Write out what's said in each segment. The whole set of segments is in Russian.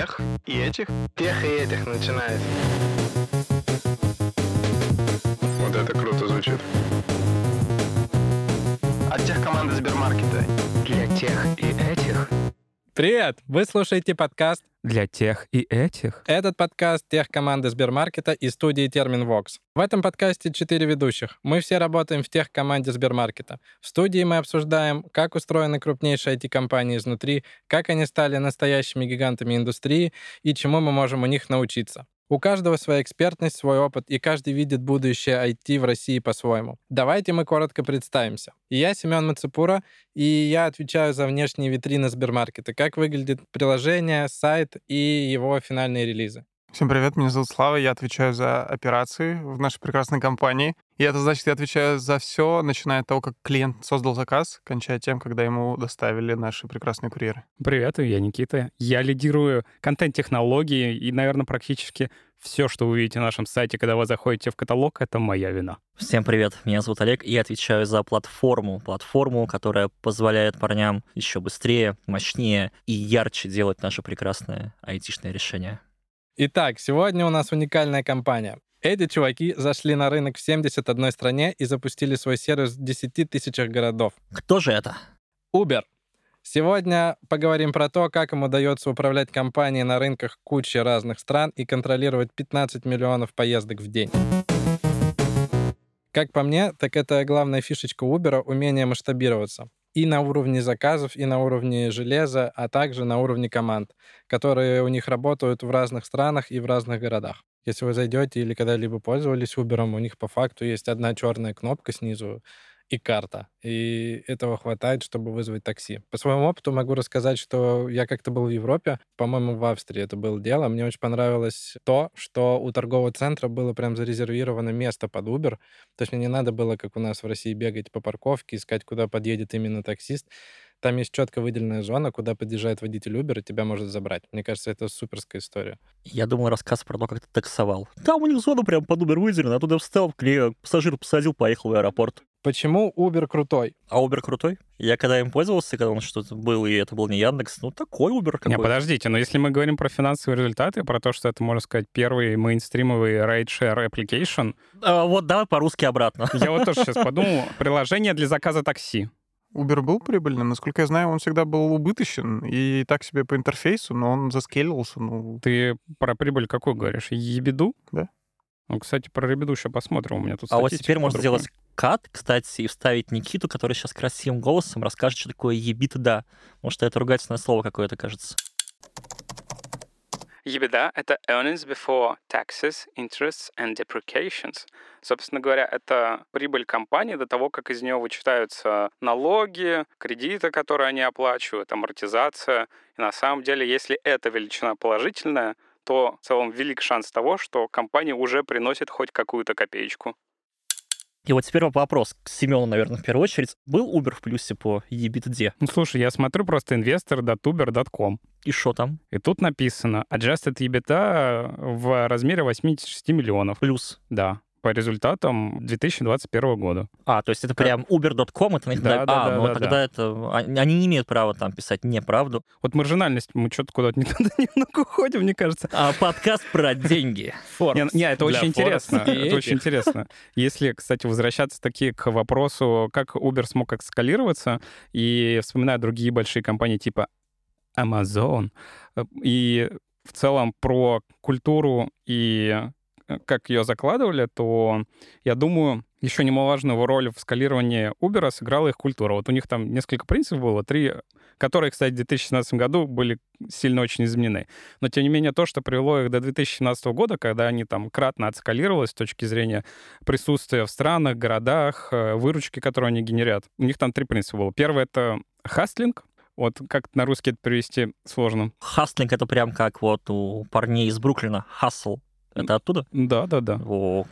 тех и этих? Тех и этих начинается. Вот это круто звучит. От тех команды Сбермаркета. Для тех и. Привет! Вы слушаете подкаст Для тех и этих. Этот подкаст тех команды Сбермаркета и студии Терминвокс. В этом подкасте четыре ведущих. Мы все работаем в тех команде Сбермаркета. В студии мы обсуждаем, как устроены крупнейшие IT-компании изнутри, как они стали настоящими гигантами индустрии и чему мы можем у них научиться. У каждого своя экспертность, свой опыт, и каждый видит будущее IT в России по-своему. Давайте мы коротко представимся. Я Семен Мацепура, и я отвечаю за внешние витрины Сбермаркета, как выглядит приложение, сайт и его финальные релизы. Всем привет, меня зовут Слава, я отвечаю за операции в нашей прекрасной компании. И это значит, я отвечаю за все, начиная от того, как клиент создал заказ, кончая тем, когда ему доставили наши прекрасные курьеры. Привет, я Никита. Я лидирую контент-технологии, и, наверное, практически все, что вы видите на нашем сайте, когда вы заходите в каталог, это моя вина. Всем привет, меня зовут Олег, и я отвечаю за платформу. Платформу, которая позволяет парням еще быстрее, мощнее и ярче делать наше прекрасное айтишное решение. Итак, сегодня у нас уникальная компания. Эти чуваки зашли на рынок в 71 стране и запустили свой сервис в 10 тысячах городов. Кто же это? Uber. Сегодня поговорим про то, как им удается управлять компанией на рынках кучи разных стран и контролировать 15 миллионов поездок в день. Как по мне, так это главная фишечка Uber — умение масштабироваться. И на уровне заказов, и на уровне железа, а также на уровне команд, которые у них работают в разных странах и в разных городах. Если вы зайдете или когда-либо пользовались Uber, у них по факту есть одна черная кнопка снизу, и карта. И этого хватает, чтобы вызвать такси. По своему опыту могу рассказать, что я как-то был в Европе, по-моему, в Австрии это было дело. Мне очень понравилось то, что у торгового центра было прям зарезервировано место под Uber. То есть мне не надо было, как у нас в России, бегать по парковке, искать, куда подъедет именно таксист. Там есть четко выделенная зона, куда подъезжает водитель Uber и тебя может забрать. Мне кажется, это суперская история. Я думал рассказ про то, как ты таксовал. Там у них зона прям под Uber выделена, а туда встал, клея, пассажир посадил, поехал в аэропорт. Почему Uber крутой? А Uber крутой? Я когда им пользовался, когда он что-то был, и это был не Яндекс, ну такой Uber какой Не, подождите, но если мы говорим про финансовые результаты, про то, что это, можно сказать, первый мейнстримовый ride-share application, А, вот давай по-русски обратно. я вот тоже сейчас подумал, приложение для заказа такси. Uber был прибыльным, насколько я знаю, он всегда был убыточен и так себе по интерфейсу, но он заскейлился, ну, Ты про прибыль какую говоришь? Ебеду? Да. Ну, кстати, про Ребеду еще посмотрим. У меня тут А вот теперь можно сделать кат, кстати, и вставить Никиту, который сейчас красивым голосом расскажет, что такое ебит да. Что это ругательное слово какое-то, кажется. EBITDA — это earnings before taxes, interests and depreciations. Собственно говоря, это прибыль компании до того, как из нее вычитаются налоги, кредиты, которые они оплачивают, амортизация. И на самом деле, если эта величина положительная, то в целом велик шанс того, что компания уже приносит хоть какую-то копеечку. И вот теперь вопрос к Семену, наверное, в первую очередь. Был Uber в плюсе по EBITDA? Ну, слушай, я смотрю просто investor.uber.com. И что там? И тут написано Adjusted EBITDA в размере 86 миллионов. Плюс. Да, по результатам 2021 года. А, то есть это прям uber.com, это на них Да, да, да, А, да, ну да, тогда да. это... Они не имеют права там писать неправду. Вот маржинальность, мы что-то куда-то не туда немного уходим, мне кажется. А подкаст про деньги. Не, не, это очень интересно. Это очень интересно. Если, кстати, возвращаться таки к вопросу, как Uber смог эскалироваться, и вспоминая другие большие компании типа Amazon, э, и в целом про культуру и э, как ее закладывали, то я думаю, еще немаловажную роль в скалировании Uber сыграла их культура. Вот у них там несколько принципов было, три, которые, кстати, в 2017 году были сильно очень изменены. Но, тем не менее, то, что привело их до 2017 года, когда они там кратно отскалировалось с точки зрения присутствия в странах, городах, э, выручки, которую они генерят. У них там три принципа было. Первый — это хастлинг. Вот как на русский это перевести сложно. Хастлинг это прям как вот у парней из Бруклина. Хасл. Это оттуда? Да, да, да. О,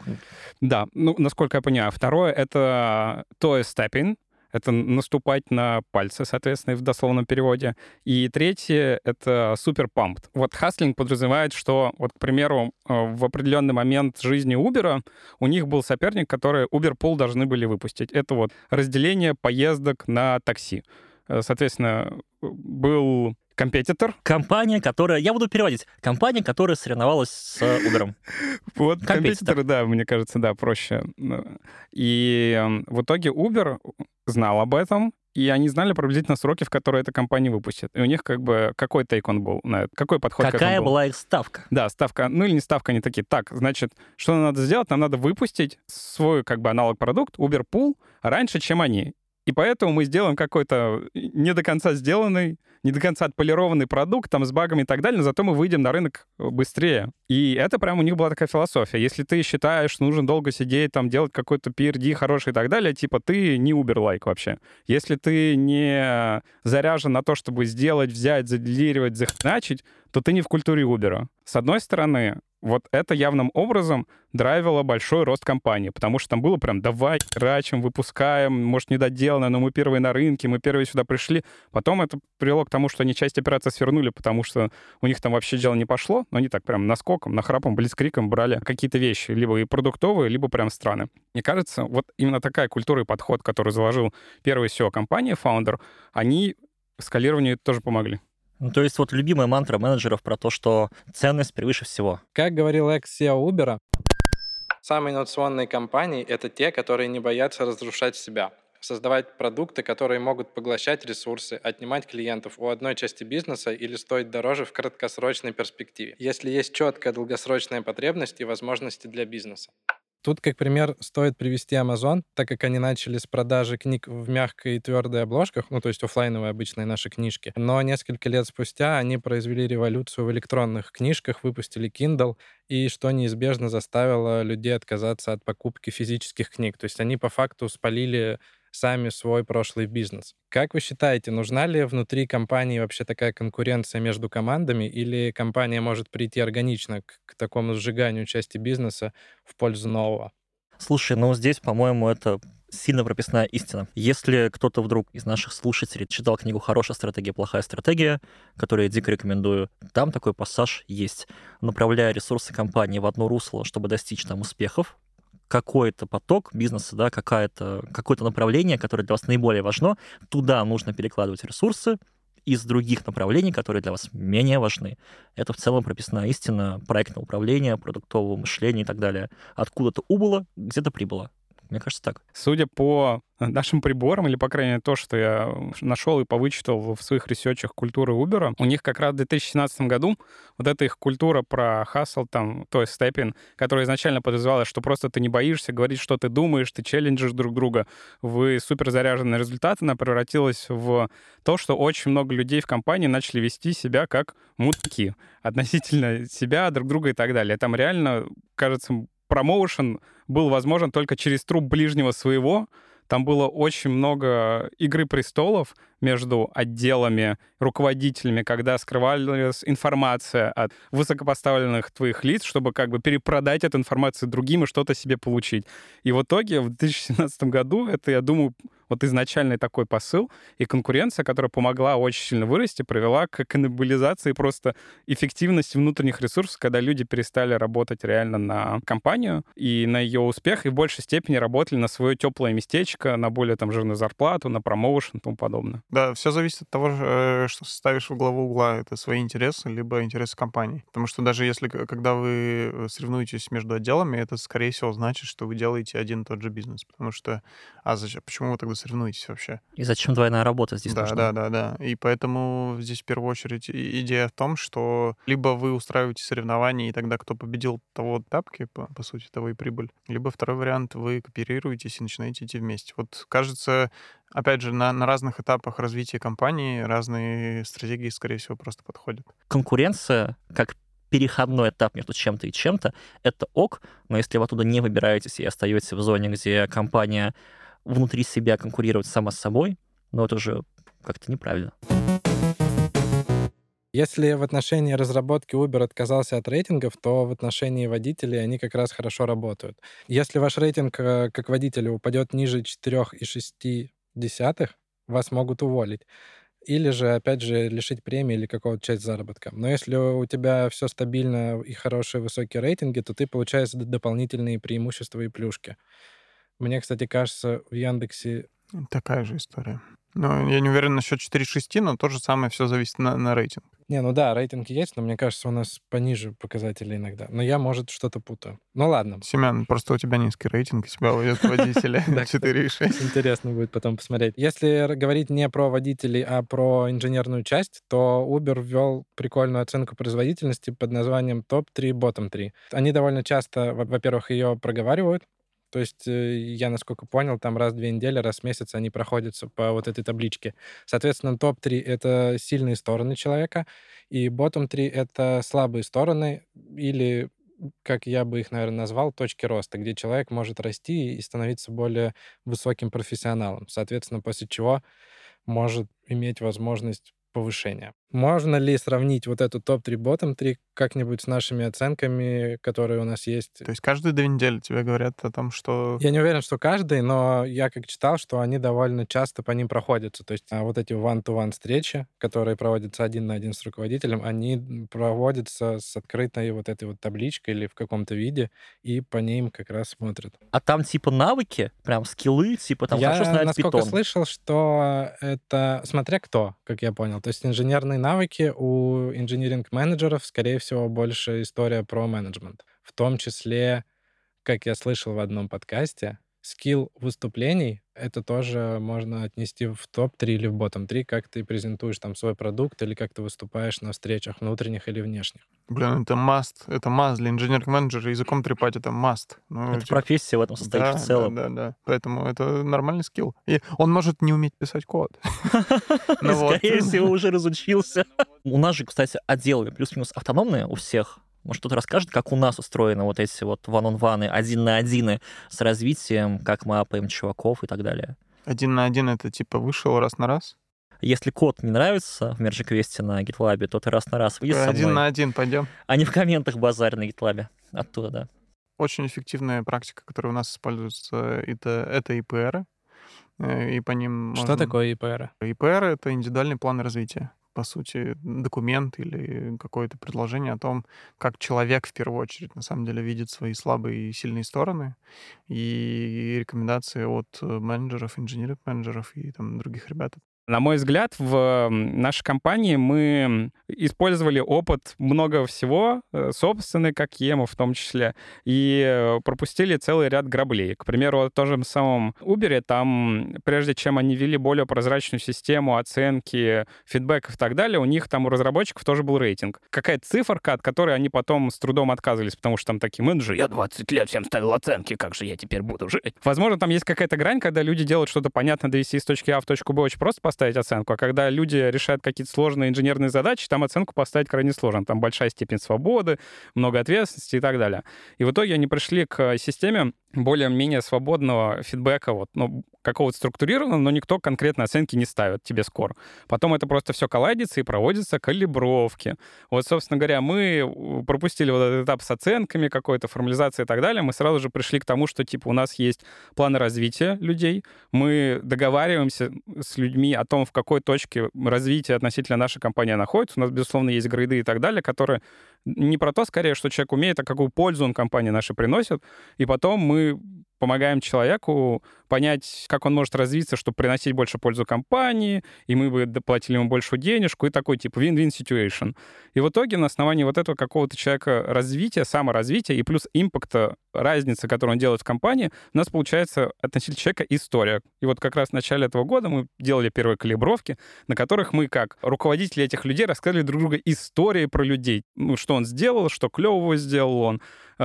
Да, ну, насколько я понимаю. Второе — это toe stepping. Это наступать на пальцы, соответственно, в дословном переводе. И третье — это супер pumped. Вот хаслинг подразумевает, что, вот, к примеру, э, в определенный момент жизни Uber у них был соперник, который Uber Pool должны были выпустить. Это вот разделение поездок на такси. Э, Соответственно, был Компетитор. Компания, которая... Я буду переводить. Компания, которая соревновалась с Uber. Вот Компетитор. да, мне кажется, да, проще. И эм, в итоге Uber знал об этом, и они знали приблизительно сроки, в которые эта компания выпустит. И у них как бы какой тейк он был на это? Какой подход к Какая этому был? была их ставка? Да, ставка, ну или не ставка, они такие, так, значит, что нам надо сделать? Нам надо выпустить свой как бы аналог-продукт, Uber Pool, раньше, чем они. И поэтому мы сделаем какой-то не до конца сделанный, не до конца отполированный продукт, там, с багами и так далее, но зато мы выйдем на рынок быстрее. И это прям у них была такая философия. Если ты считаешь, нужно долго сидеть, там, делать какой-то PRD хороший и так далее, типа, ты не Uber-like вообще. Если ты не заряжен на то, чтобы сделать, взять, заделировать, захреначить, то ты не в культуре Uber. С одной стороны, вот это явным образом драйвило большой рост компании, потому что там было прям «давай, рачим, выпускаем, может, недоделано, но мы первые на рынке, мы первые сюда пришли». Потом это привело к тому, что они часть операции свернули, потому что у них там вообще дело не пошло, но они так прям наскоком, нахрапом, блицкриком брали какие-то вещи, либо и продуктовые, либо прям страны. Мне кажется, вот именно такая культура и подход, который заложил первый SEO компания, фаундер, они скалированию тоже помогли. Ну, то есть вот любимая мантра менеджеров про то, что ценность превыше всего. Как говорил экс-SEO Uber, самые инновационные компании — это те, которые не боятся разрушать себя создавать продукты, которые могут поглощать ресурсы, отнимать клиентов у одной части бизнеса или стоить дороже в краткосрочной перспективе, если есть четкая долгосрочная потребность и возможности для бизнеса. Тут, как пример, стоит привести Amazon, так как они начали с продажи книг в мягкой и твердой обложках, ну, то есть оффлайновые обычные наши книжки. Но несколько лет спустя они произвели революцию в электронных книжках, выпустили Kindle, и что неизбежно заставило людей отказаться от покупки физических книг. То есть они по факту спалили сами свой прошлый бизнес. Как вы считаете, нужна ли внутри компании вообще такая конкуренция между командами, или компания может прийти органично к, к такому сжиганию части бизнеса в пользу нового? Слушай, ну здесь, по-моему, это сильно прописная истина. Если кто-то вдруг из наших слушателей читал книгу «Хорошая стратегия, плохая стратегия», которую я дико рекомендую, там такой пассаж есть. Направляя ресурсы компании в одно русло, чтобы достичь там успехов, какой-то поток бизнеса, да, какое-то какое направление, которое для вас наиболее важно, туда нужно перекладывать ресурсы из других направлений, которые для вас менее важны. Это в целом прописная истина проектного управления, продуктового мышления и так далее. Откуда-то убыло, где-то прибыло. Мне кажется, так. Судя по нашим приборам, или, по крайней мере, то, что я нашел и повычитал в своих ресерчах культуры Uber, у них как раз в 2017 году вот эта их культура про хасл, там, то есть степин, которая изначально подразумевалась, что просто ты не боишься говорить, что ты думаешь, ты челленджишь друг друга, вы супер заряжены на она превратилась в то, что очень много людей в компании начали вести себя как мутки относительно себя, друг друга и так далее. Там реально, кажется, промоушен был возможен только через труп ближнего своего. Там было очень много игры престолов между отделами, руководителями, когда скрывалась информация от высокопоставленных твоих лиц, чтобы как бы перепродать эту информацию другим и что-то себе получить. И в итоге в 2017 году это, я думаю, вот изначальный такой посыл и конкуренция, которая помогла очень сильно вырасти, привела к каннибализации просто эффективности внутренних ресурсов, когда люди перестали работать реально на компанию и на ее успех, и в большей степени работали на свое теплое местечко, на более там жирную зарплату, на промоушен и тому подобное. Да, все зависит от того, э, что ставишь в главу угла. Это свои интересы, либо интересы компании. Потому что даже если, когда вы э, соревнуетесь между отделами, это, скорее всего, значит, что вы делаете один и тот же бизнес. Потому что... А зачем? Почему вы тогда соревнуетесь вообще? И зачем двойная работа здесь да, нужна? Да, да, да. И поэтому здесь в первую очередь идея в том, что либо вы устраиваете соревнования, и тогда кто победил, того тапки, по, по сути, того и прибыль. Либо второй вариант, вы кооперируетесь и начинаете идти вместе. Вот кажется, опять же, на, на разных этапах развития компании разные стратегии, скорее всего, просто подходят. Конкуренция, как переходной этап между чем-то и чем-то, это ок, но если вы оттуда не выбираетесь и остаетесь в зоне, где компания внутри себя конкурирует сама с собой, ну это же как-то неправильно. Если в отношении разработки Uber отказался от рейтингов, то в отношении водителей они как раз хорошо работают. Если ваш рейтинг э, как водителя упадет ниже 4,6, вас могут уволить. Или же, опять же, лишить премии или какого-то часть заработка. Но если у тебя все стабильно и хорошие высокие рейтинги, то ты получаешь дополнительные преимущества и плюшки. Мне, кстати, кажется, в Яндексе Такая же история. Ну, я не уверен насчет 4.6, но то же самое все зависит на, на рейтинг. Не, ну да, рейтинг есть, но мне кажется, у нас пониже показатели иногда. Но я, может, что-то путаю. Ну ладно. Семен, просто у тебя низкий рейтинг, и тебя Да, кстати. 4.6. Интересно будет потом посмотреть. Если говорить не про водителей, а про инженерную часть, то Uber ввел прикольную оценку производительности под названием топ-3, bottom-3. Они довольно часто, во- во-первых, ее проговаривают, то есть, э, я, насколько понял, там раз в две недели, раз в месяц они проходятся по вот этой табличке. Соответственно, топ-3 — это сильные стороны человека, и bottom-3 — это слабые стороны или как я бы их, наверное, назвал, точки роста, где человек может расти и становиться более высоким профессионалом. Соответственно, после чего может иметь возможность повышения. Можно ли сравнить вот эту топ-3, ботом-3 как-нибудь с нашими оценками, которые у нас есть? То есть каждые две недели тебе говорят о том, что... Я не уверен, что каждый, но я как читал, что они довольно часто по ним проходятся. То есть а, вот эти one-to-one встречи, которые проводятся один на один с руководителем, они проводятся с открытой вот этой вот табличкой или в каком-то виде, и по ним как раз смотрят. А там типа навыки, прям скиллы, типа там я, хорошо знать насколько питон. слышал, что это смотря кто, как я понял. То есть инженерные навыки у инжиниринг-менеджеров, скорее всего, больше история про менеджмент. В том числе, как я слышал в одном подкасте, скилл выступлений — это тоже можно отнести в топ-3 или в ботtom-3, как ты презентуешь там свой продукт или как ты выступаешь на встречах внутренних или внешних. Блин, это must. Это must для инженер-менеджера. Языком трепать это must. Ну, Это типа, профессия в этом состоит да, в целом. Да, да, да. Поэтому это нормальный скилл. И он может не уметь писать код. Ну. Скорее всего, уже разучился. У нас же, кстати, отделы плюс-минус автономные у всех. Может, кто-то расскажет, как у нас устроены вот эти вот one-on-one, один на один с развитием, как мы апаем чуваков и так далее. Один на один это типа вышел раз на раз. Если код не нравится в Merge Quest на GitLab, то ты раз на раз выйди со Один мной, на один пойдем. а не в комментах базарь на GitLab. Оттуда, да. Очень эффективная практика, которая у нас используется, это, это IPR. э, И по ним Что можно- такое ИПР? IPR — это индивидуальный план развития. По сути, документ или какое-то предложение о том, как человек в первую очередь на самом деле видит свои слабые и сильные стороны, и рекомендации от э, менеджеров, инженеров-менеджеров и там других ребят. На мой взгляд, в нашей компании мы использовали опыт много всего, э, собственный, как ЕМО в том числе, и э, пропустили целый ряд граблей. К примеру, в том же самом Uber, там, прежде чем они ввели более прозрачную систему оценки, фидбэков и так далее, у них там у разработчиков тоже был рейтинг. Какая-то циферка, от которой они потом с трудом отказывались, потому что там такие менеджеры, я 20 лет всем ставил оценки, как же я теперь буду жить? Возможно, там есть какая-то грань, когда люди делают что-то понятно довести из точки А в точку Б очень просто поставить оценку, а когда люди решают какие-то сложные инженерные задачи, там оценку поставить крайне сложно. Там большая степень свободы, много ответственности и так далее. И в итоге они пришли к системе более-менее свободного фидбэка, вот, ну, какого-то структурированного, но никто конкретно оценки не ставит тебе скор. Потом это просто все коллайдится и проводятся калибровки. Вот, собственно говоря, мы э, пропустили вот этот этап с оценками, какой-то формализацией и так далее. Мы сразу же пришли к тому, что, типа, у нас есть планы развития людей, мы договариваемся с людьми о том, в какой точке развития относительно нашей компании находится. У нас, безусловно, есть грейды и так далее, которые не про то, скорее, что человек умеет, а какую пользу он компании нашей приносит. И потом мы помогаем человеку понять, как он может развиться, чтобы приносить больше пользу компании, и мы бы доплатили ему большую денежку, и такой типа win-win situation. И в итоге на основании вот этого какого-то человека развития, саморазвития и плюс импакта, разницы, которую он делает в компании, у нас получается относительно человека история. И вот как раз в начале этого года мы делали первые калибровки, на которых мы, как руководители этих людей, рассказывали друг другу истории про людей. Ну, что он сделал, что клевого сделал он,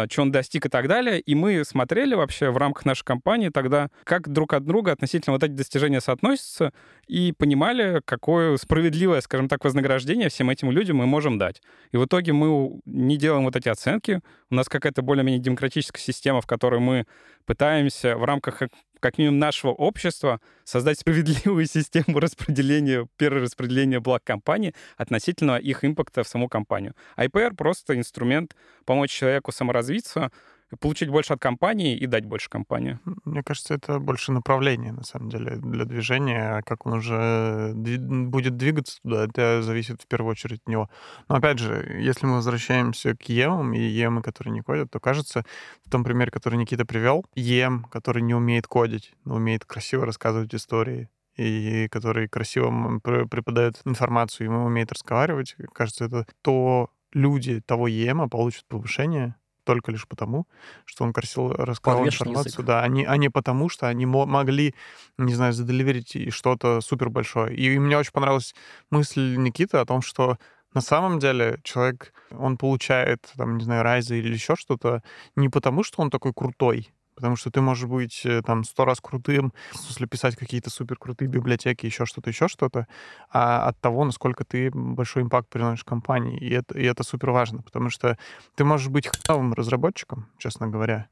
что он достиг и так далее. И мы смотрели вообще в рамках нашей компании тогда, как друг от друга относительно вот эти достижения соотносятся, и понимали, какое справедливое, скажем так, вознаграждение всем этим людям мы можем дать. И в итоге мы не делаем вот эти оценки. У нас какая-то более-менее демократическая система, в которой мы пытаемся в рамках как- минимум нашего общества создать справедливую систему распределения, перераспределения благ компании относительно их импакта в саму компанию. IPR просто инструмент помочь человеку саморазвиться, получить больше от компании и дать больше компании. Мне кажется, это больше направление, на самом деле, для движения. Как он уже будет двигаться туда, это зависит в первую очередь от него. Но опять же, если мы возвращаемся к EM и EM, которые не кодят, то кажется, в том примере, который Никита привел, EM, который не умеет кодить, но умеет красиво рассказывать истории, и который красиво преподает информацию, и умеет разговаривать, кажется, это то люди того ЕМа получат повышение только лишь потому, что он красиво рассказал Подвешенный информацию, язык. да, а не, а не потому, что они мо- могли, не знаю, заделиверить и что-то супер большое. И мне очень понравилась мысль Никиты о том, что на самом деле человек, он получает, там, не знаю, райзы или еще что-то не потому, что он такой крутой, потому что ты можешь быть э, там сто раз крутым, в смысле писать какие-то супер крутые библиотеки, еще что-то, еще что-то, а от того, насколько ты большой импакт приносишь компании. И это, и это супер важно, потому что ты можешь быть новым разработчиком, честно говоря,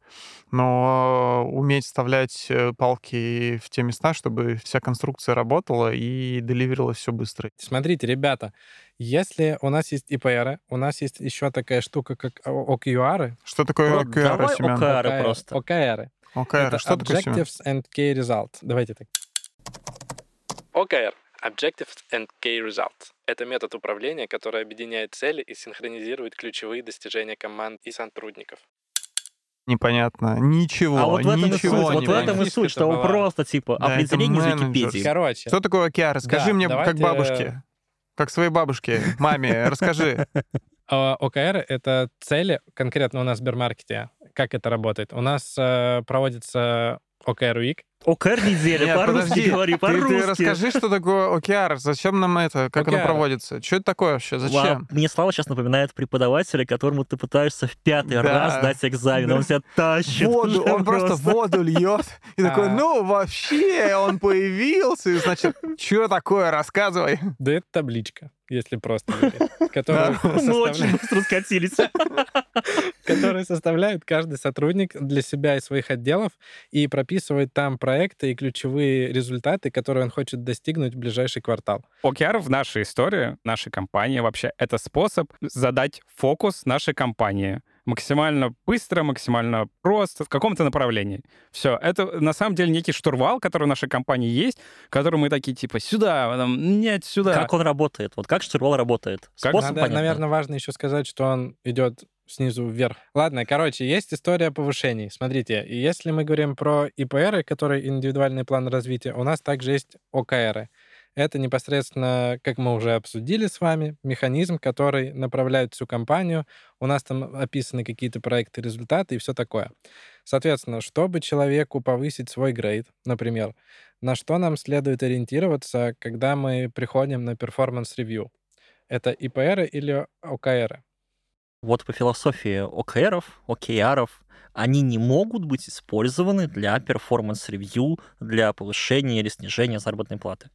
но уметь вставлять э, палки в те места, чтобы вся конструкция работала и деливерилась все быстро. Смотрите, ребята, если у нас есть IPR, у нас есть еще такая штука, как OKR. Что такое Вот OKR, давай Семен? OKR. OKR, просто. OKR. OKR, Это что такое? Objectives and Key Results. Давайте так. OKR. Objectives and Key Results. Это метод управления, который объединяет цели и синхронизирует ключевые достижения команд и сотрудников. Непонятно. Ничего, А вот в этом и суть, ничего вот в этом и суть, что была- просто, типа, Да, определение из. Википедии. Короче, Что такое OKR? Расскажи Да, мне, как давайте- бабушке. Как своей бабушке, маме, расскажи. А, OKR — это цели конкретно у нас в Сбермаркете. Как это работает? У нас э, проводится OKR Week. ОКР неделя, Нет, по-русски говори, Ты, по-русски. ты расскажи, что такое OKR, зачем нам это, как оно OKR. проводится, что это такое вообще, Вау, зачем? Мне Слава сейчас напоминает преподавателя, которому ты пытаешься в пятый Да. раз дать экзамен. Да. Он тебя тащит. Воду, он просто воду льет и такой, А. ну вообще, он появился, и значит, что такое, рассказывай. Да это табличка, если просто Мы очень быстро скатились. которые составляет каждый сотрудник для себя и своих отделов и прописывает там проекты и ключевые результаты, которые он хочет достигнуть в ближайший квартал. OKR в нашей истории, нашей компании вообще, это способ задать фокус нашей компании максимально быстро, максимально просто, в каком-то направлении. Все. Это на самом деле некий штурвал, который в нашей компании есть, который мы такие типа сюда, там, нет, сюда. Как он работает? Вот как штурвал работает? Как Способ Надо, понятно. наверное, важно еще сказать, что он идет снизу вверх. Ладно, короче, есть история повышений. Смотрите, если мы говорим про ИПР, которые индивидуальный план развития, у нас также есть ОКР. Это непосредственно, как мы уже обсудили с вами, механизм, который направляет всю компанию. У нас там описаны какие-то проекты, результаты и все такое. Соответственно, чтобы человеку повысить свой грейд, например, на что нам следует ориентироваться, когда мы приходим на performance review? Это ИПР или OKR? Вот по философии OKR ов, OKR ов, они не могут быть использованы для performance review, для повышения или снижения заработной платы.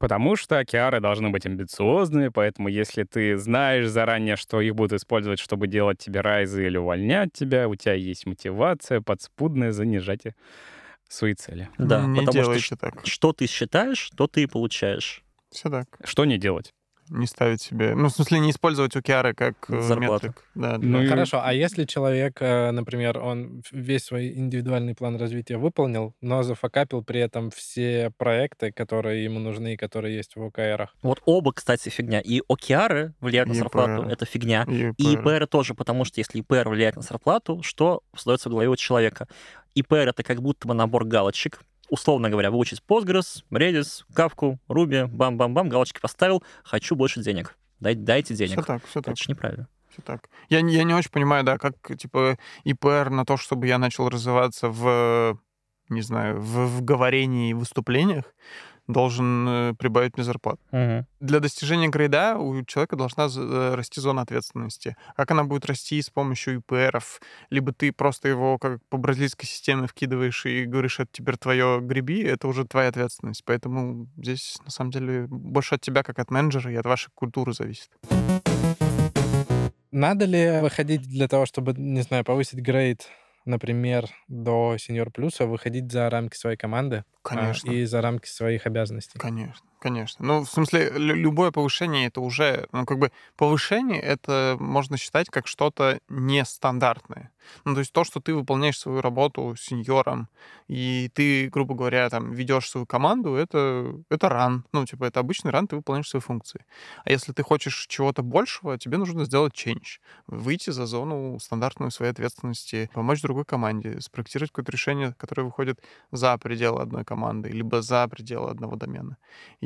Потому что OKR ы должны быть амбициозными, поэтому если ты знаешь заранее, что их будут использовать, чтобы делать тебе raise ы или увольнять тебя, у тебя есть мотивация подспудная занижать свои цели. Да, Не потому что так. что ты считаешь, то ты и получаешь. Все так. Что не делать? Не ставить себе... Ну, в смысле, не использовать OKR как э, Зарплату. метрик. Да, Ну и- Хорошо, а если человек, э, например, он весь свой индивидуальный план развития выполнил, но зафакапил при этом все проекты, которые ему нужны и которые есть в ОКРах? Вот оба, кстати, фигня. И ОКРы влияют на И зарплату, ИПР. это фигня. И И ИПР. ИПР тоже, потому что если ИПР влияет на зарплату, что остается в голове у человека? ИПР — это как будто бы набор галочек. Условно говоря, выучить Postgres, Redis, Kafka, Ruby, бам-бам-бам, галочки поставил, хочу больше денег. Дай, дайте Все денег. так, все так. Это же неправильно. Всё так. Я, не- я не очень понимаю, да, как, типа, ИПР на то, чтобы я начал развиваться в, не знаю, в, в говорении и выступлениях, должен э, прибавить мне зарплату. Мгм. Для достижения грейда у человека должна э, расти зона ответственности. Как она будет расти с помощью ИПРов? Либо ты просто его как по бразильской системе вкидываешь и говоришь, это теперь твое греби, это уже твоя ответственность. Поэтому здесь, на самом деле, больше от тебя, как от менеджера, и от вашей культуры зависит. Надо ли выходить для того, чтобы, не знаю, повысить грейд, например, до сеньор плюса, выходить за рамки своей команды а, Конечно. и за рамки своих обязанностей? Конечно. Конечно. Ну, в смысле, лю- любое повышение это уже, ну, как бы повышение это можно считать как что-то нестандартное. Ну, то есть то, что ты выполняешь свою работу сеньором, и ты, грубо говоря, там ведешь свою команду, это, это ран. Ну, типа, это обычный ран, ты выполняешь свои функции. А если ты хочешь чего-то большего, тебе нужно сделать change. Выйти за зону стандартную своей ответственности, помочь другой команде, спроектировать какое-то решение, которое выходит за пределы одной команды, либо за пределы одного домена.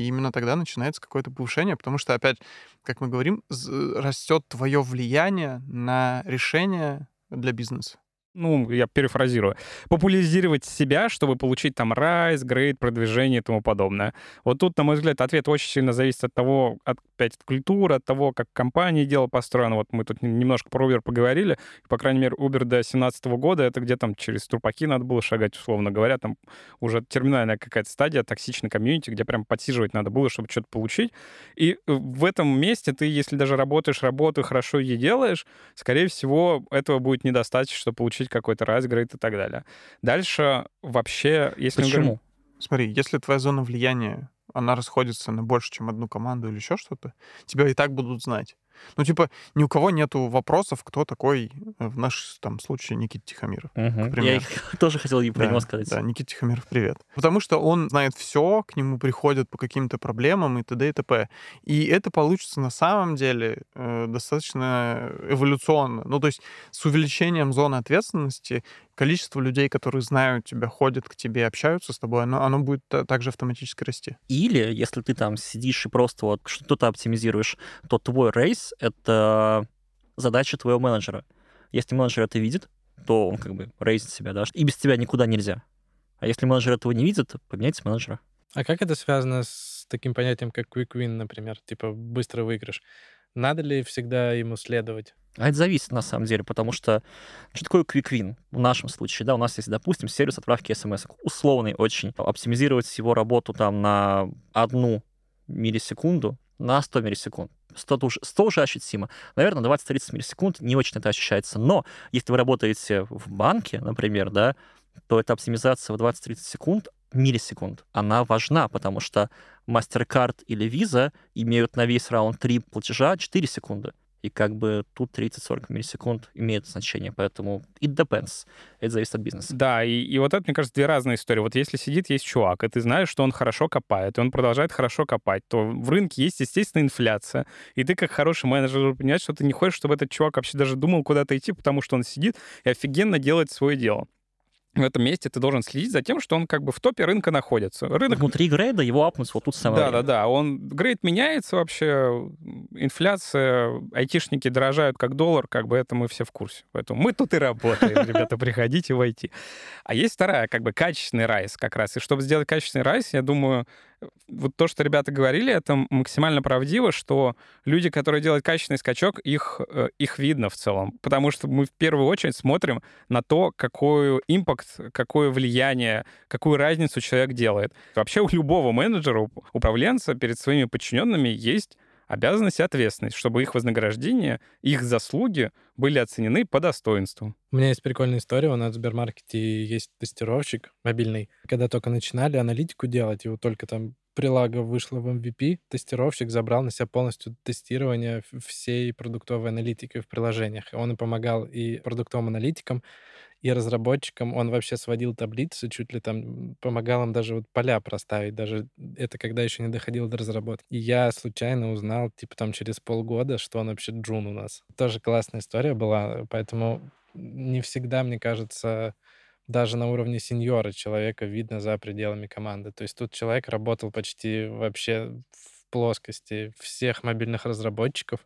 Именно тогда начинается какое-то повышение, потому что, опять, как мы говорим, з- растет твое влияние на решение для бизнеса. Ну, я перефразирую, популяризировать себя, чтобы получить там raise, грейд, продвижение и тому подобное. Вот тут, на мой взгляд, ответ очень сильно зависит от того, от, опять от культуры, от того, как компания дело построено. Вот мы тут немножко про Uber поговорили. По крайней мере, Uber до 2017 года, это где там через трупаки надо было шагать, условно говоря. Там уже терминальная какая-то стадия, токсичной комьюнити, где прям подсиживать надо было, чтобы что-то получить. И в этом месте ты, если даже работаешь работу, хорошо ее делаешь, скорее всего, этого будет недостаточно, чтобы получить какой-то разгрейд и так далее. Дальше вообще, если мы говорим- Почему? Смотри, если твоя зона влияния, она расходится на больше, чем одну команду или еще что-то, тебя и так будут знать. Ну, типа, ни у кого нету вопросов, кто такой, э, в нашем там, случае, Никита Тихомиров. Примеру. Я тоже хотел про Да, него сказать. Да, Никита Тихомиров, привет. Потому что он знает все, к нему приходят по каким-то проблемам и т.д. и т.п. И это получится на самом деле э, достаточно эволюционно. Ну, то есть с увеличением зоны ответственности количество людей, которые знают тебя, ходят к тебе, общаются с тобой, оно, оно будет та- также автоматически расти. Или, если ты там сидишь и просто вот что-то оптимизируешь, то твой рейс — это задача твоего менеджера. Если менеджер это видит, то он как бы рейзит себя, да, и без тебя никуда нельзя. А если менеджер этого не видит, поменяйте менеджера. А как это связано с таким понятием, как quick win, например? Типа быстрый выигрыш. Надо ли всегда ему следовать? А это зависит, на самом деле, потому что что такое quick win в нашем случае? Да, у нас есть, допустим, сервис отправки смс. Условный очень. Оптимизировать его работу там на одну миллисекунду, на 100 миллисекунд. 100 уже, 100 уже ощутимо. Наверное, 20-30 миллисекунд не очень это ощущается. Но если вы работаете в банке, например, да, то эта оптимизация в 20-30 секунд, миллисекунд, она важна, потому что MasterCard или Visa имеют на весь раунд 3 платежа 4 секунды. И как бы тут 30-40 миллисекунд имеет значение, поэтому it depends. Это зависит от бизнеса. Да, и, и вот это, мне кажется, две разные истории. Вот если сидит есть чувак, и ты знаешь, что он хорошо копает, и он продолжает хорошо копать, то в рынке есть, естественно, инфляция. И ты, как хороший менеджер, понимать, что ты не хочешь, чтобы этот чувак вообще даже думал куда-то идти, потому что он сидит и офигенно делает свое дело. В этом месте ты должен следить за тем, что он как бы в топе рынка находится. Рынок Внутри грейда его апнуть вот тут самое да, да, время. да. Он грейд меняется вообще, инфляция, айтишники дорожают как доллар, как бы это мы все в курсе. Поэтому мы тут и работаем, ребята, приходите в IT. А есть вторая, как бы качественный raise как раз. И чтобы сделать качественный raise, я думаю, вот то, что ребята говорили, это максимально правдиво, что люди, которые делают качественный скачок, их, э, их видно в целом. Потому что мы в первую очередь смотрим на то, какой импакт, какое влияние, какую разницу человек делает. Вообще у любого менеджера, управленца перед своими подчиненными есть обязанность и ответственность, чтобы их вознаграждение, их заслуги были оценены по достоинству. У меня есть прикольная история. У нас в Сбермаркете есть тестировщик мобильный. Когда только начинали аналитику делать, вот только там прилага вышла в MVP, тестировщик забрал на себя полностью тестирование всей продуктовой аналитики в приложениях. Он и помогал и продуктовым аналитикам, и разработчикам. Он вообще сводил таблицы, чуть ли там помогал им даже вот поля проставить. Даже это когда еще не доходило до разработки. И я случайно узнал, типа там через полгода, что он вообще джун у нас. Тоже классная история была, поэтому не всегда, мне кажется, даже на уровне сеньора человека видно за пределами команды. То есть тут человек работал почти вообще в плоскости всех мобильных разработчиков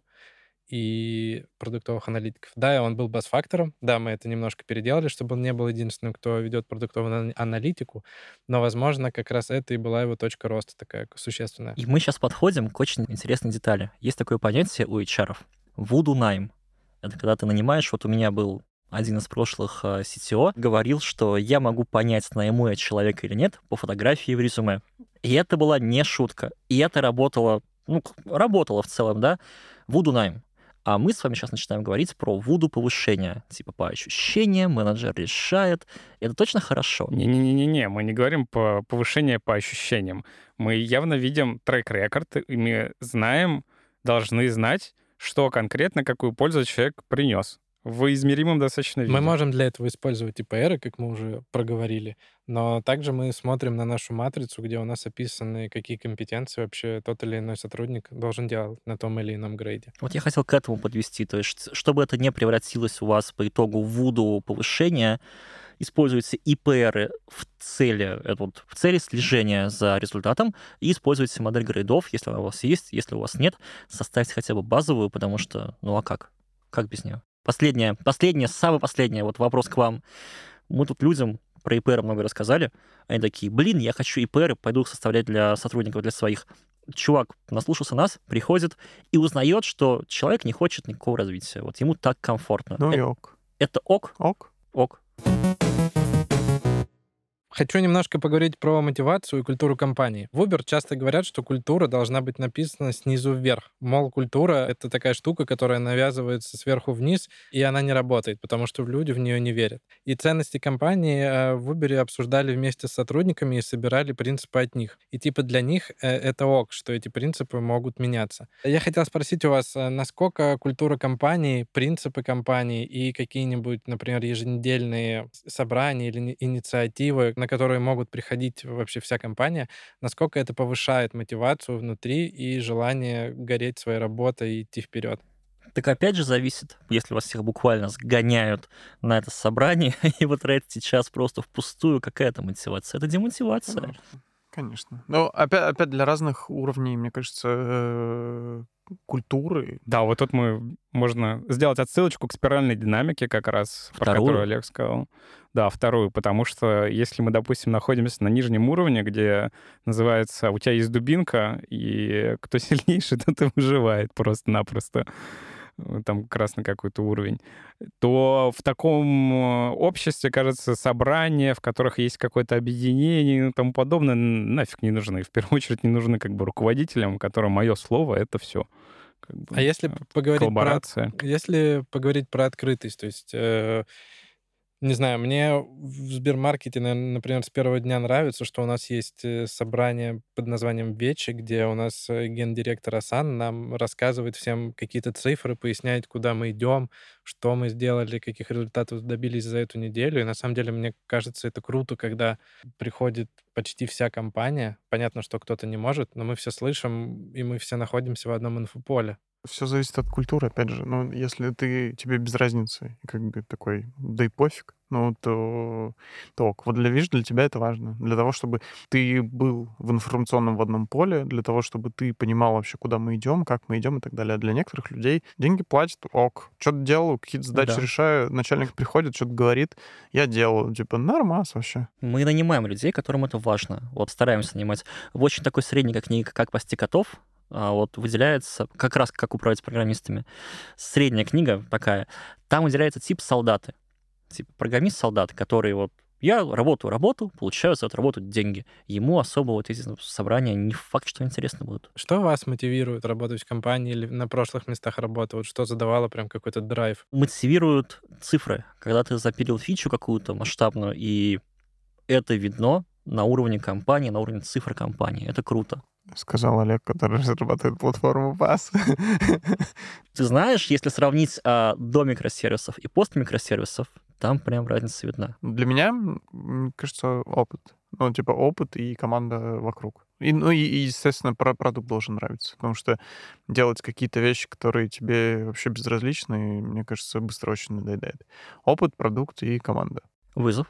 и продуктовых аналитиков. Да, он был бас-фактором, да, мы это немножко переделали, чтобы он не был единственным, кто ведет продуктовую ана- аналитику, но, возможно, как раз это и была его точка роста такая существенная. И мы сейчас подходим к очень интересной детали. Есть такое понятие у HR — voodoo найм. Это когда ты нанимаешь, вот у меня был один из прошлых э, CTO, говорил, что я могу понять, найму я человека или нет по фотографии в резюме. И это была не шутка. И это работало, ну, работало в целом, да, voodoo найм. А мы с вами сейчас начинаем говорить про вуду повышения. Типа по ощущениям менеджер решает. Это точно хорошо? Не-не-не-не, мы не говорим по повышение по ощущениям. Мы явно видим трек-рекорд, и мы знаем, должны знать, что конкретно, какую пользу человек принес в измеримом достаточно виде. Мы можем для этого использовать ИПР, как мы уже проговорили, но также мы смотрим на нашу матрицу, где у нас описаны, какие компетенции вообще тот или иной сотрудник должен делать на том или ином грейде. Вот я хотел к этому подвести, то есть чтобы это не превратилось у вас по итогу в вуду повышения, используйте ИПР в цели, это вот в цели слежения за результатом, и используйте модель грейдов, если она у вас есть, если у вас нет, составьте хотя бы базовую, потому что, ну а как? Как без нее? Последнее, последнее, самое последнее, вот вопрос к вам. Мы тут людям про ИПР много рассказали. Они такие, блин, я хочу ИПР, пойду их составлять для сотрудников, для своих. Чувак наслушался нас, приходит и узнает, что человек не хочет никакого развития. Вот ему так комфортно. Ну и это, ок. это ок? Ок. Ок. Хочу немножко поговорить про мотивацию и культуру компании. В Uber часто говорят, что культура должна быть написана снизу вверх. Мол, культура — это такая штука, которая навязывается сверху вниз, и она не работает, потому что люди в нее не верят. И ценности компании э, в Uber обсуждали вместе с сотрудниками и собирали принципы от них. И типа для них э, это ок, что эти принципы могут меняться. Я хотел спросить у вас, э, насколько культура компании, принципы компании и какие-нибудь, например, еженедельные собрания или инициативы, на которые могут приходить вообще вся компания, насколько это повышает мотивацию внутри и желание гореть своей работой и идти вперед. Так опять же зависит, если вас всех буквально сгоняют на это собрание, и вы тратите час просто впустую, какая это мотивация? Это демотивация. Конечно. Конечно. Но опять, опять для разных уровней, мне кажется, э, культуры. Да, вот тут мы можно сделать отсылочку к спиральной динамике как раз, про Вторую? которую Олег сказал. Да, вторую, потому что если мы, допустим, находимся на нижнем уровне, где называется «у тебя есть дубинка», и кто сильнейший, тот и выживает просто-напросто там как раз на какой-то уровень, то в таком э, обществе, кажется, собрания, в которых есть какое-то объединение и тому подобное, нафиг не нужны. В первую очередь не нужны как бы руководителям, которым мое слово — это все. А если п- поговорить про. Если поговорить про открытость, то есть, э, не знаю, мне в Сбермаркете, например, с первого дня нравится, что у нас есть э, собрание под названием «Вечи», где у нас э, гендиректор Асан нам рассказывает всем какие-то цифры, поясняет, куда мы идем, что мы сделали, каких результатов добились за эту неделю. И на самом деле, мне кажется, это круто, когда приходит почти вся компания. Понятно, что кто-то не может, но мы все слышим, и мы все находимся в одном инфополе. Все зависит от культуры, опять же. Ну, если ты, тебе без разницы, как бы такой, да и пофиг, ну, то, то ок. Вот для, видишь, для тебя это важно. Для того, чтобы ты был в информационном в одном поле, для того, чтобы ты понимал вообще, куда мы идем, как мы идем и так далее. А для некоторых людей деньги платят, ок. Что-то делаю, какие-то задачи Да. решаю, начальник приходит, что-то говорит, я делаю. Типа, нормас вообще. Мы нанимаем людей, которым это важно. Вот стараемся нанимать. В очень такой средней книге «Как пасти котов» вот выделяется, как раз как управлять программистами, средняя книга такая, там выделяется тип солдаты. Типа программист-солдат, который вот я работаю работу, получаю за эту работу деньги. Ему особо вот эти собрания не факт, что интересно будут. Что вас мотивирует работать в компании или на прошлых местах работы? Вот что задавало прям какой-то драйв? Мотивируют цифры. Когда ты запилил фичу какую-то масштабную, и это видно на уровне компании, на уровне цифр компании. Это круто. Сказал Олег, который разрабатывает платформу PAS. Ты знаешь, если сравнить а, до микросервисов и пост микросервисов, там прям разница видна. Для меня, мне кажется, опыт. Ну, типа опыт и команда вокруг. И, ну, и, естественно, про продукт должен нравиться. Потому что делать какие-то вещи, которые тебе вообще безразличны, мне кажется, быстро очень надоедает. Опыт, продукт и команда. Вызов.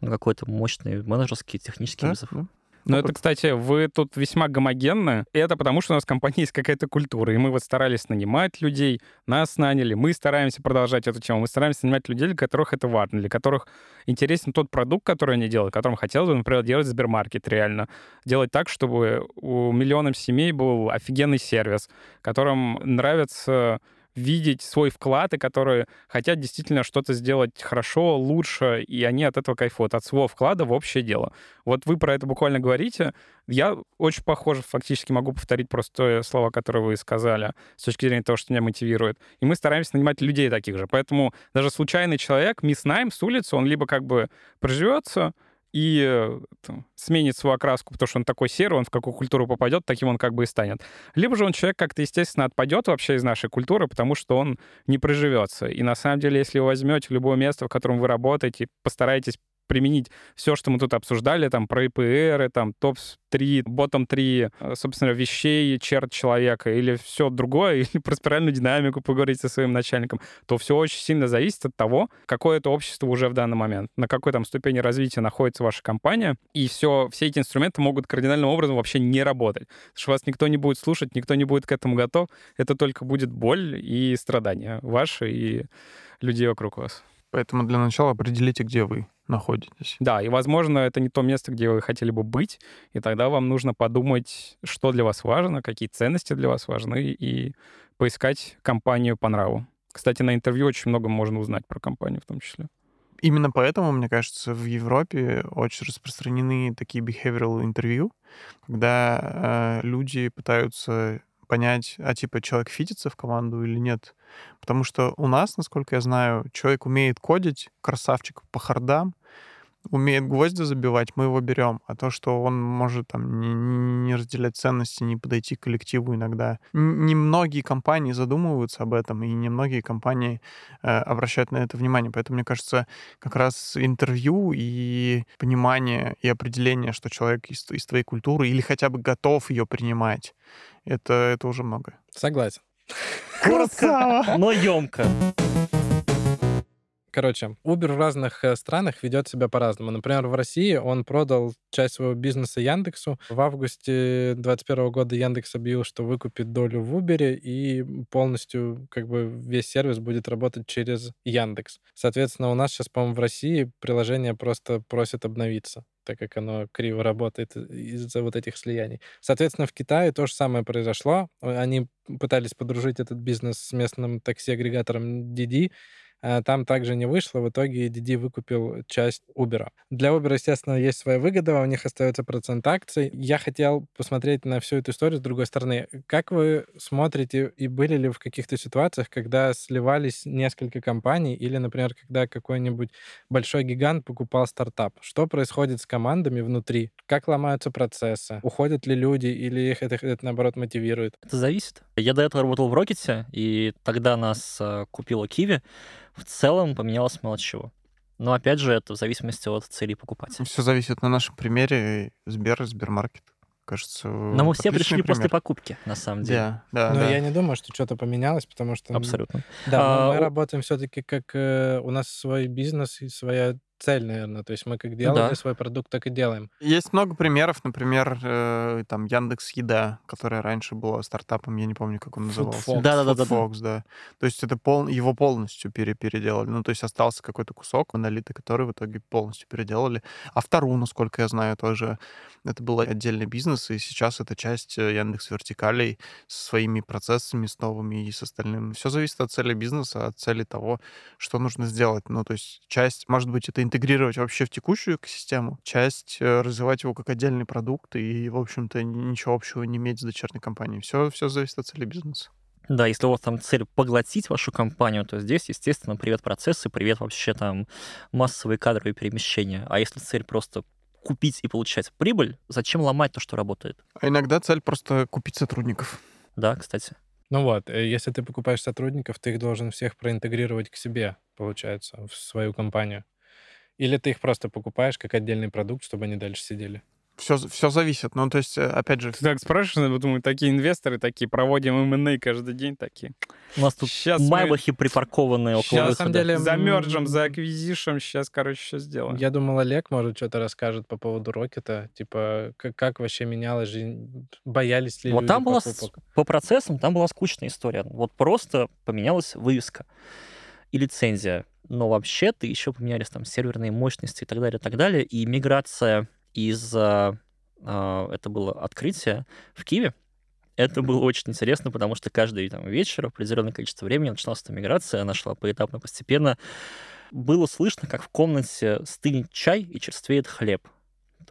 Ну, какой-то мощный менеджерский, технический Да, вызов. да. Но Опыт. это, кстати, вы тут весьма гомогенны. И это потому, что у нас в компании есть какая-то культура. И мы вот старались нанимать людей, нас наняли. Мы стараемся продолжать эту тему. Мы стараемся нанимать людей, для которых это важно, для которых интересен тот продукт, который они делают, которым хотелось бы, например, делать Сбермаркет реально. Делать так, чтобы у миллионов семей был офигенный сервис, которым нравится видеть свой вклад, и которые хотят действительно что-то сделать хорошо, лучше, и они от этого кайфуют, от своего вклада в общее дело. Вот вы про это буквально говорите. Я очень похоже, фактически могу повторить просто слова, которые вы сказали, с точки зрения того, что меня мотивирует. И мы стараемся нанимать людей таких же. Поэтому даже случайный человек, мисс Найм с улицы, он либо как бы проживется, и э, там, сменит свою окраску, потому что он такой серый, он в какую культуру попадет, таким он как бы и станет. Либо же он человек как-то, естественно, отпадет вообще из нашей культуры, потому что он не проживется. И на самом деле, если вы возьмете любое место, в котором вы работаете, постараетесь применить все, что мы тут обсуждали, там, про ИПР, там, топ-3, ботом-3, э, собственно, вещей, черт человека, или все другое, или про спиральную динамику поговорить со своим начальником, то все очень сильно зависит от того, какое это общество уже в данный момент, на какой там ступени развития находится ваша компания, и все, все эти инструменты могут кардинальным образом вообще не работать. Потому что вас никто не будет слушать, никто не будет к этому готов, это только будет боль и страдания ваши и людей вокруг вас. Поэтому для начала определите, где вы находитесь. Да, и, возможно, это не то место, где вы хотели бы быть, и тогда вам нужно подумать, что для вас важно, какие ценности для вас важны, и поискать компанию по нраву. Кстати, на интервью очень много можно узнать про компанию в том числе. Именно поэтому, мне кажется, в Европе очень распространены такие behavioral интервью, когда э, люди пытаются понять, а типа человек фитится в команду или нет. Потому что у нас, насколько я знаю, человек умеет кодить, красавчик по хардам, умеет гвозди забивать, мы его берем. А то, что он может там не, не разделять ценности, не подойти к коллективу иногда. Немногие компании задумываются об этом, и немногие компании э, обращают на это внимание. Поэтому, мне кажется, как раз интервью и понимание и определение, что человек из, из твоей культуры или хотя бы готов ее принимать, это, это уже много. Согласен. Коротко, но емко. Короче, Uber в разных э, странах ведет себя по-разному. Например, в России он продал часть своего бизнеса Яндексу. В августе 2021 года Яндекс объявил, что выкупит долю в Uber, и полностью как бы весь сервис будет работать через Яндекс. Соответственно, у нас сейчас, по-моему, в России приложение просто просит обновиться так как оно криво работает из-за вот этих слияний. Соответственно, в Китае то же самое произошло. Они пытались подружить этот бизнес с местным такси-агрегатором Didi, там также не вышло. В итоге DD выкупил часть Uber. Для Uber, естественно, есть своя выгода, у них остается процент акций. Я хотел посмотреть на всю эту историю с другой стороны. Как вы смотрите и были ли в каких-то ситуациях, когда сливались несколько компаний или, например, когда какой-нибудь большой гигант покупал стартап? Что происходит с командами внутри? Как ломаются процессы? Уходят ли люди или их это, это наоборот мотивирует? Это зависит. Я до этого работал в Рокете, и тогда нас э, купила Киви в целом поменялось мало чего. Но опять же, это в зависимости от целей покупателя. Все зависит на нашем примере Сбер, Сбермаркет. Кажется, Но мы все пришли пример. после покупки, на самом деле. Да, да, Но да. я не думаю, что что-то поменялось, потому что... Абсолютно. Да, а, мы работаем все-таки как... Э, у нас свой бизнес и своя цель, наверное. То есть мы как делали да. свой продукт, так и делаем. Есть много примеров. Например, э, там Яндекс Еда, которая раньше была стартапом, я не помню, как он назывался. Да, да, да, Fox, да. То есть это пол, его полностью пере, переделали. Ну, то есть остался какой-то кусок монолита, который в итоге полностью переделали. А вторую, насколько я знаю, тоже это был отдельный бизнес, и сейчас это часть э, Яндекс вертикалей с своими процессами, с новыми и с остальным. Все зависит от цели бизнеса, от цели того, что нужно сделать. Ну, то есть часть, может быть, это интегрировать вообще в текущую экосистему, часть э, развивать его как отдельный продукт и, в общем-то, ничего общего не иметь с дочерней компанией. Все, все зависит от цели бизнеса. Да, если у вас там цель поглотить вашу компанию, то здесь, естественно, привет процессы, привет вообще там массовые кадровые перемещения. А если цель просто купить и получать прибыль, зачем ломать то, что работает? А иногда цель просто купить сотрудников. Да, кстати. Ну вот, э, если ты покупаешь сотрудников, ты их должен всех проинтегрировать к себе, получается, в свою компанию. Или ты их просто покупаешь как отдельный продукт, чтобы они дальше сидели? Все, все зависит. Ну, то есть, э, опять же... Ты так спрашиваешь, я думаю, такие инвесторы такие, проводим M&A каждый день такие. У нас тут сейчас майбахи мы... припаркованные около сейчас, на самом деле, замержим за acquisition, сейчас, короче, все сделаем. Я думал, Олег, может, что-то расскажет по поводу Рокета, типа, как, как вообще менялась жизнь, боялись ли вот там была, покупок? По процессам там была скучная история. Вот просто поменялась вывеска и лицензия. Но вообще-то еще поменялись там серверные мощности и так далее, и так далее. И миграция из... А, это было открытие в Киеве. Это было очень интересно, потому что каждый там, вечер, определенное количество времени начиналась эта миграция, она шла поэтапно, постепенно. Было слышно, как в комнате стынет чай и черствеет хлеб.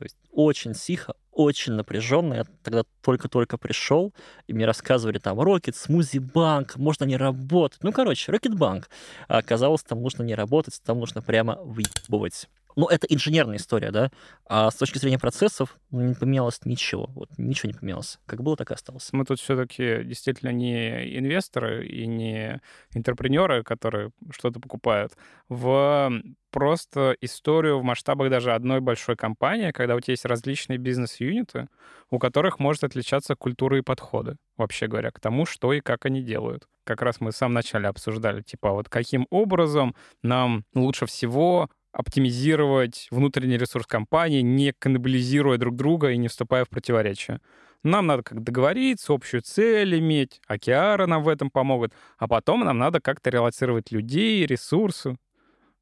То есть очень тихо, очень напряженно. Я тогда только-только пришел, и мне рассказывали там Рокет, Смузи Банк, можно не работать. Ну, короче, Рокет Банк. А оказалось, там нужно не работать, там нужно прямо выебывать. Ну, это инженерная история, да? А с точки зрения процессов не поменялось ничего. Вот ничего не поменялось. Как было, так и осталось. Мы тут все-таки действительно не инвесторы и не интерпренеры, которые что-то покупают. В просто историю в масштабах даже одной большой компании, когда у тебя есть различные бизнес-юниты, у которых может отличаться культура и подходы, вообще говоря, к тому, что и как они делают. Как раз мы в самом начале обсуждали, типа, вот каким образом нам лучше всего оптимизировать внутренний ресурс компании, не каннибализируя друг друга и не вступая в противоречия. Нам надо как договориться, общую цель иметь, океары нам в этом помогут, а потом нам надо как-то релацировать людей, ресурсы.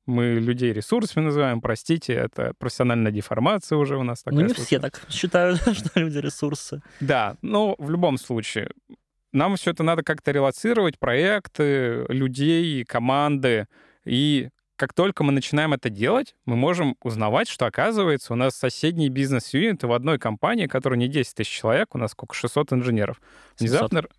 Мы людей ресурсами называем, простите, это профессиональная деформация уже у нас такая. Ну, не все так считают, что люди ресурсы. Да, но в любом случае, нам все это надо как-то релацировать, проекты, людей, команды, и как только мы начинаем это делать, мы можем узнавать, что, оказывается, у нас соседние бизнес-юниты в одной компании, которая не 10 тысяч человек, у нас сколько, 600 инженеров. Внезапно, 700.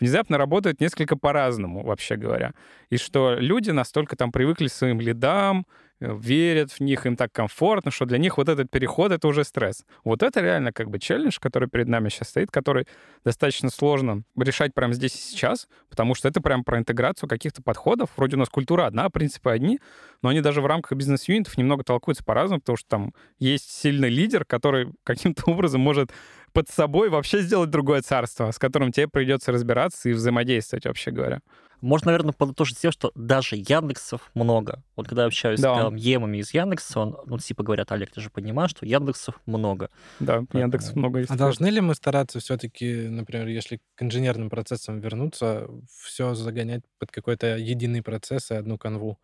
Внезапно работают несколько по-разному, вообще говоря. И что люди настолько там привыкли к своим лидам, э, верят в них, им так комфортно, что для них вот этот переход — это уже стресс. Вот это реально как бы челлендж, который перед нами сейчас стоит, который достаточно сложно решать прямо здесь и сейчас, потому что это прям про интеграцию каких-то подходов. Вроде у нас культура одна, принципы одни, но они даже в рамках бизнес-юнитов немного толкуются по-разному, потому что там есть сильный лидер, который каким-то образом может под собой вообще сделать другое царство, с которым тебе придется разбираться и взаимодействовать, вообще говоря. Можно, наверное, подытожить тем, что даже Яндексов много. Вот когда я общаюсь да. с там, емами из Яндекса, он, ну, типа говорят, Олег, ты же понимаешь, что Яндексов много. Да, Поэтому... Яндексов много есть. А должны ли мы стараться все-таки, например, если к инженерным процессам вернуться, все загонять под какой-то единый процесс и одну канву?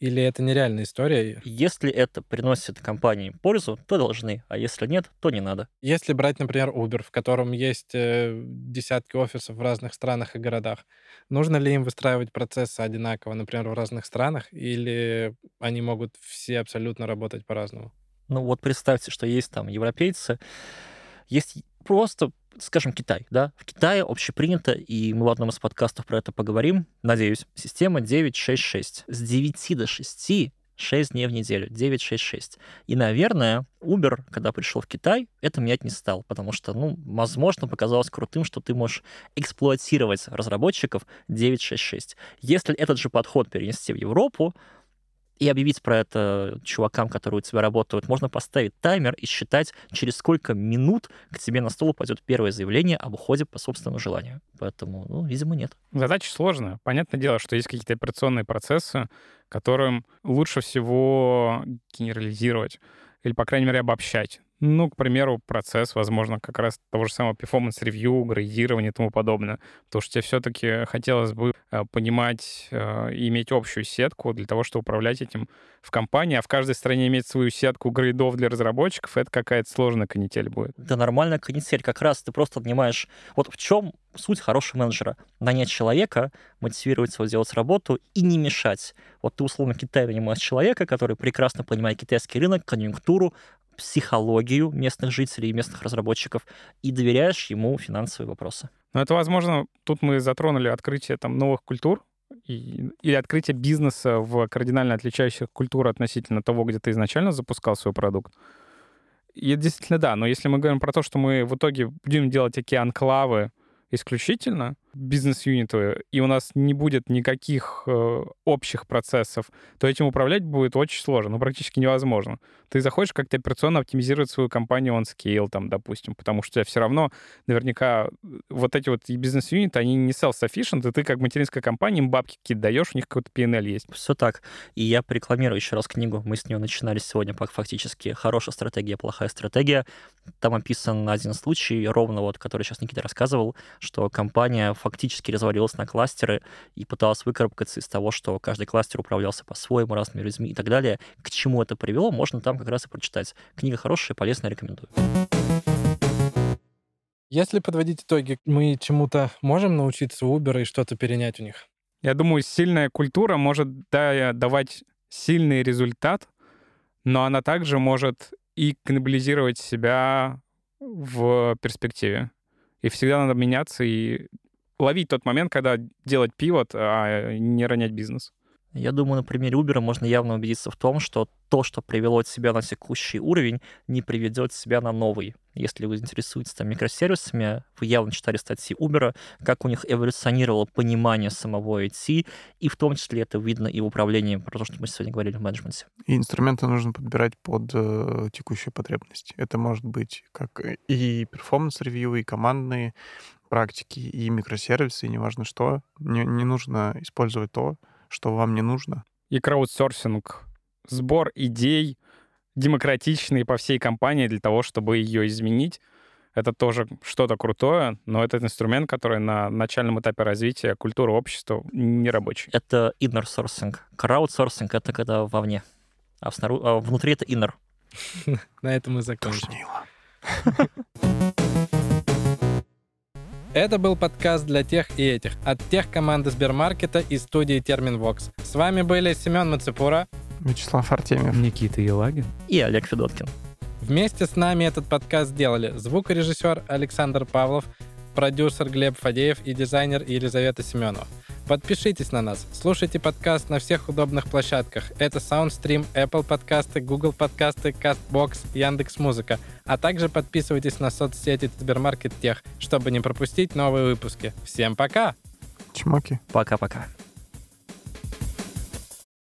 Или это нереальная история? Если это приносит компании пользу, то должны, а если нет, то не надо. Если брать, например, Uber, в котором есть э, десятки офисов в разных странах и городах, нужно ли им выстраивать процессы одинаково, например, в разных странах, или они могут все абсолютно работать по-разному? Ну вот представьте, что есть там европейцы, есть просто скажем, Китай, да, в Китае общепринято, и мы в одном из подкастов про это поговорим, надеюсь, система 966. С 9 до 6 6 дней в неделю, 966. И, наверное, Uber, когда пришел в Китай, это менять не стал, потому что, ну, возможно, показалось крутым, что ты можешь эксплуатировать разработчиков 966. Если этот же подход перенести в Европу, и объявить про это чувакам, которые у тебя работают. Можно поставить таймер и считать, через сколько минут к тебе на стол упадет первое заявление об уходе по собственному желанию. Поэтому, ну, видимо, нет. Задача сложная. Понятное дело, что есть какие-то операционные процессы, которым лучше всего генерализировать или, по крайней мере, обобщать. Ну, к примеру, процесс, возможно, как раз того же самого performance-ревью, градирования и тому подобное. Потому что тебе все-таки хотелось бы э, понимать э, иметь общую сетку для того, чтобы управлять этим в компании, а в каждой стране иметь свою сетку грейдов для разработчиков, это какая-то сложная канитель будет. Да нормальная канитель. Как раз ты просто понимаешь, вот в чем суть хорошего менеджера. Нанять человека, мотивировать его делать работу и не мешать. Вот ты, условно, в Китае нанимаешь человека, который прекрасно понимает китайский рынок, конъюнктуру, психологию местных жителей и местных разработчиков и доверяешь ему финансовые вопросы. Ну, это, возможно, тут мы затронули открытие там новых культур, и, или открытие бизнеса в кардинально отличающих культур относительно того, где ты изначально запускал свой продукт. И действительно, да, но если мы говорим про то, что мы в итоге будем делать такие анклавы исключительно, бизнес-юниты, и у нас не будет никаких э, общих процессов, то этим управлять будет очень сложно, ну, практически невозможно. Ты захочешь как-то операционно оптимизировать свою компанию on scale, там, допустим, потому что у тебя все равно наверняка э, вот эти вот бизнес-юниты, они не self-sufficient, и ты как материнская компания им бабки какие-то даешь, у них какой-то PNL есть. Все так. И я рекламирую еще раз книгу, мы с нее начинали сегодня фактически «Хорошая стратегия, плохая стратегия». Там описан один случай, ровно вот, который сейчас Никита рассказывал, что компания фактически развалилась на кластеры и пыталась выкарабкаться из того, что каждый кластер управлялся по-своему, разными людьми и так далее. К чему это привело, можно там как раз и прочитать. Книга хорошая, полезная, рекомендую. Если подводить итоги, мы чему-то можем научиться у Uber и что-то перенять у них? Я думаю, сильная культура может да, давать сильный результат, но она также может и каннибализировать себя в перспективе. И всегда надо меняться и ловить тот момент, когда делать пивот, а не ронять бизнес. Я думаю, на примере Uber можно явно убедиться в том, что то, что привело себя на текущий уровень, не приведет себя на новый. Если вы интересуетесь там микросервисами, вы явно читали статьи Uber, как у них эволюционировало понимание самого IT, и в том числе это видно и в управлении, про то, что мы сегодня говорили в менеджменте. И инструменты нужно подбирать под э, текущие потребности. Это может быть как и performance review, и командные практики, и микросервисы, и неважно что. Не, не нужно использовать то, что вам не нужно. И краудсорсинг. Сбор идей демократичный по всей компании для того, чтобы ее изменить. Это тоже что-то крутое, но этот инструмент, который на начальном этапе развития культуры общества не рабочий. Это inner sourcing. Краудсорсинг — это когда вовне, а, снару... а внутри это inner. На этом мы закончим. Это был подкаст для тех и этих от тех команды Сбермаркета и студии Терминвокс. С вами были Семен Мацепура. Вячеслав Артемьев. Никита Елагин. И Олег Федоткин. Вместе с нами этот подкаст сделали звукорежиссер Александр Павлов, продюсер Глеб Фадеев и дизайнер Елизавета Семенова. Подпишитесь на нас, слушайте подкаст на всех удобных площадках. Это SoundStream, Apple подкасты, Google подкасты, CastBox, Яндекс Музыка. А также подписывайтесь на соцсети Сбермаркет Тех, чтобы не пропустить новые выпуски. Всем пока! Чмоки. Пока-пока.